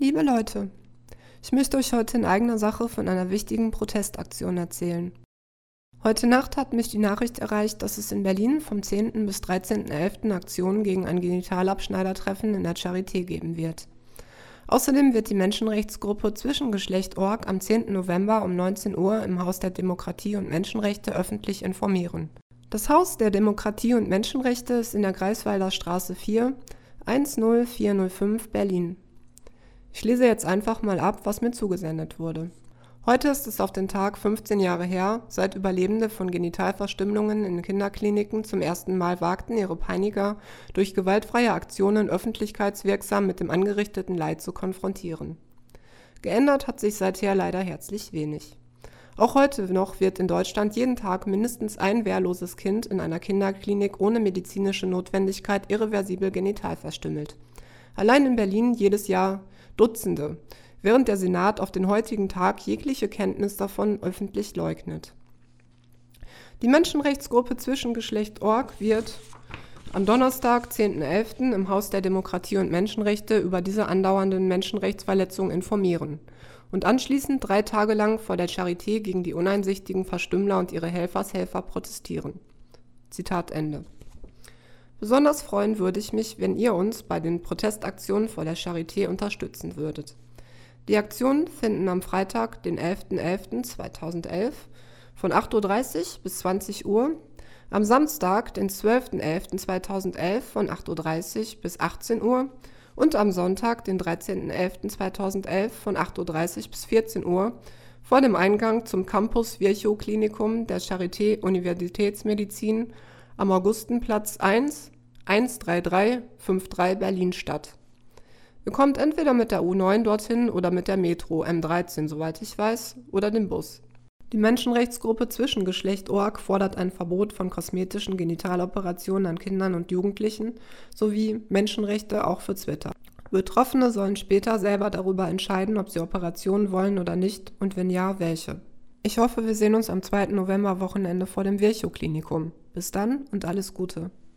Liebe Leute, ich möchte euch heute in eigener Sache von einer wichtigen Protestaktion erzählen. Heute Nacht hat mich die Nachricht erreicht, dass es in Berlin vom 10. bis 13.11. Aktionen gegen ein Genitalabschneidertreffen in der Charité geben wird. Außerdem wird die Menschenrechtsgruppe Zwischengeschlecht.org am 10. November um 19 Uhr im Haus der Demokratie und Menschenrechte öffentlich informieren. Das Haus der Demokratie und Menschenrechte ist in der Greifswalder Straße 4, 10405 Berlin. Ich lese jetzt einfach mal ab, was mir zugesendet wurde. Heute ist es auf den Tag 15 Jahre her, seit Überlebende von Genitalverstümmelungen in Kinderkliniken zum ersten Mal wagten, ihre Peiniger durch gewaltfreie Aktionen öffentlichkeitswirksam mit dem angerichteten Leid zu konfrontieren. Geändert hat sich seither leider herzlich wenig. Auch heute noch wird in Deutschland jeden Tag mindestens ein wehrloses Kind in einer Kinderklinik ohne medizinische Notwendigkeit irreversibel genital verstümmelt. Allein in Berlin jedes Jahr Dutzende, während der Senat auf den heutigen Tag jegliche Kenntnis davon öffentlich leugnet. Die Menschenrechtsgruppe Zwischengeschlecht.org wird am Donnerstag, 10.11. im Haus der Demokratie und Menschenrechte über diese andauernden Menschenrechtsverletzungen informieren und anschließend drei Tage lang vor der Charité gegen die uneinsichtigen Verstümmler und ihre Helfershelfer protestieren. Zitat Ende. Besonders freuen würde ich mich, wenn ihr uns bei den Protestaktionen vor der Charité unterstützen würdet. Die Aktionen finden am Freitag, den 11.11.2011 von 8.30 Uhr bis 20 Uhr, am Samstag, den 12.11.2011 von 8.30 Uhr bis 18 Uhr und am Sonntag, den 13.11.2011 von 8.30 Uhr bis 14 Uhr vor dem Eingang zum Campus Virchow Klinikum der Charité Universitätsmedizin am Augustenplatz 1 13353 Berlin statt. Ihr kommt entweder mit der U9 dorthin oder mit der Metro M13, soweit ich weiß, oder dem Bus. Die Menschenrechtsgruppe Zwischengeschlecht.org fordert ein Verbot von kosmetischen Genitaloperationen an Kindern und Jugendlichen sowie Menschenrechte auch für Twitter. Betroffene sollen später selber darüber entscheiden, ob sie Operationen wollen oder nicht und wenn ja, welche. Ich hoffe, wir sehen uns am 2. November Wochenende vor dem Virchow-Klinikum. Bis dann und alles Gute.